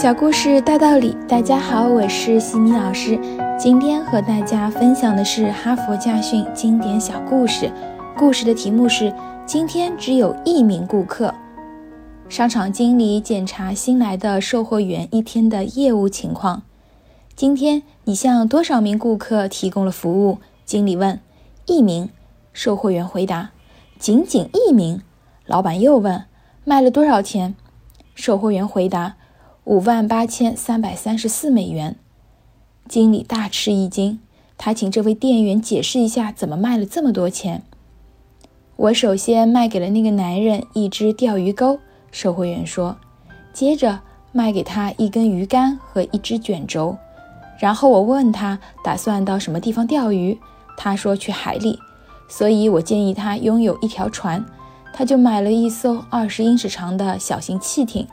小故事大道理，大家好，我是西米老师。今天和大家分享的是哈佛家训经典小故事。故事的题目是：今天只有一名顾客。商场经理检查新来的售货员一天的业务情况。今天你向多少名顾客提供了服务？经理问。一名。售货员回答。仅仅一名。老板又问。卖了多少钱？售货员回答。五万八千三百三十四美元，经理大吃一惊，他请这位店员解释一下怎么卖了这么多钱。我首先卖给了那个男人一只钓鱼钩，售货员说，接着卖给他一根鱼竿和一只卷轴，然后我问他打算到什么地方钓鱼，他说去海里，所以我建议他拥有一条船，他就买了一艘二十英尺长的小型汽艇。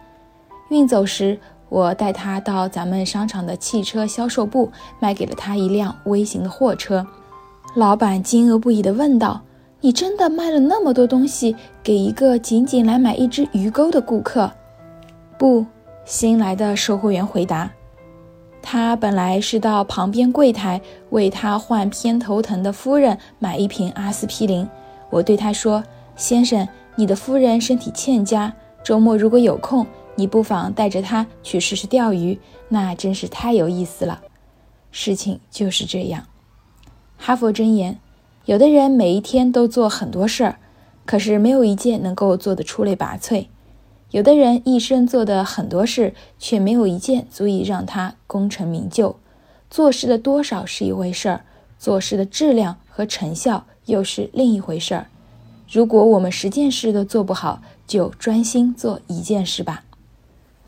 运走时，我带他到咱们商场的汽车销售部，卖给了他一辆微型的货车。老板惊愕不已地问道：“你真的卖了那么多东西给一个仅仅来买一只鱼钩的顾客？”“不。”新来的售货员回答。他本来是到旁边柜台为他患偏头疼的夫人买一瓶阿司匹林。我对他说：“先生，你的夫人身体欠佳，周末如果有空。”你不妨带着他去试试钓鱼，那真是太有意思了。事情就是这样。哈佛箴言：有的人每一天都做很多事儿，可是没有一件能够做得出类拔萃；有的人一生做的很多事，却没有一件足以让他功成名就。做事的多少是一回事儿，做事的质量和成效又是另一回事儿。如果我们十件事都做不好，就专心做一件事吧。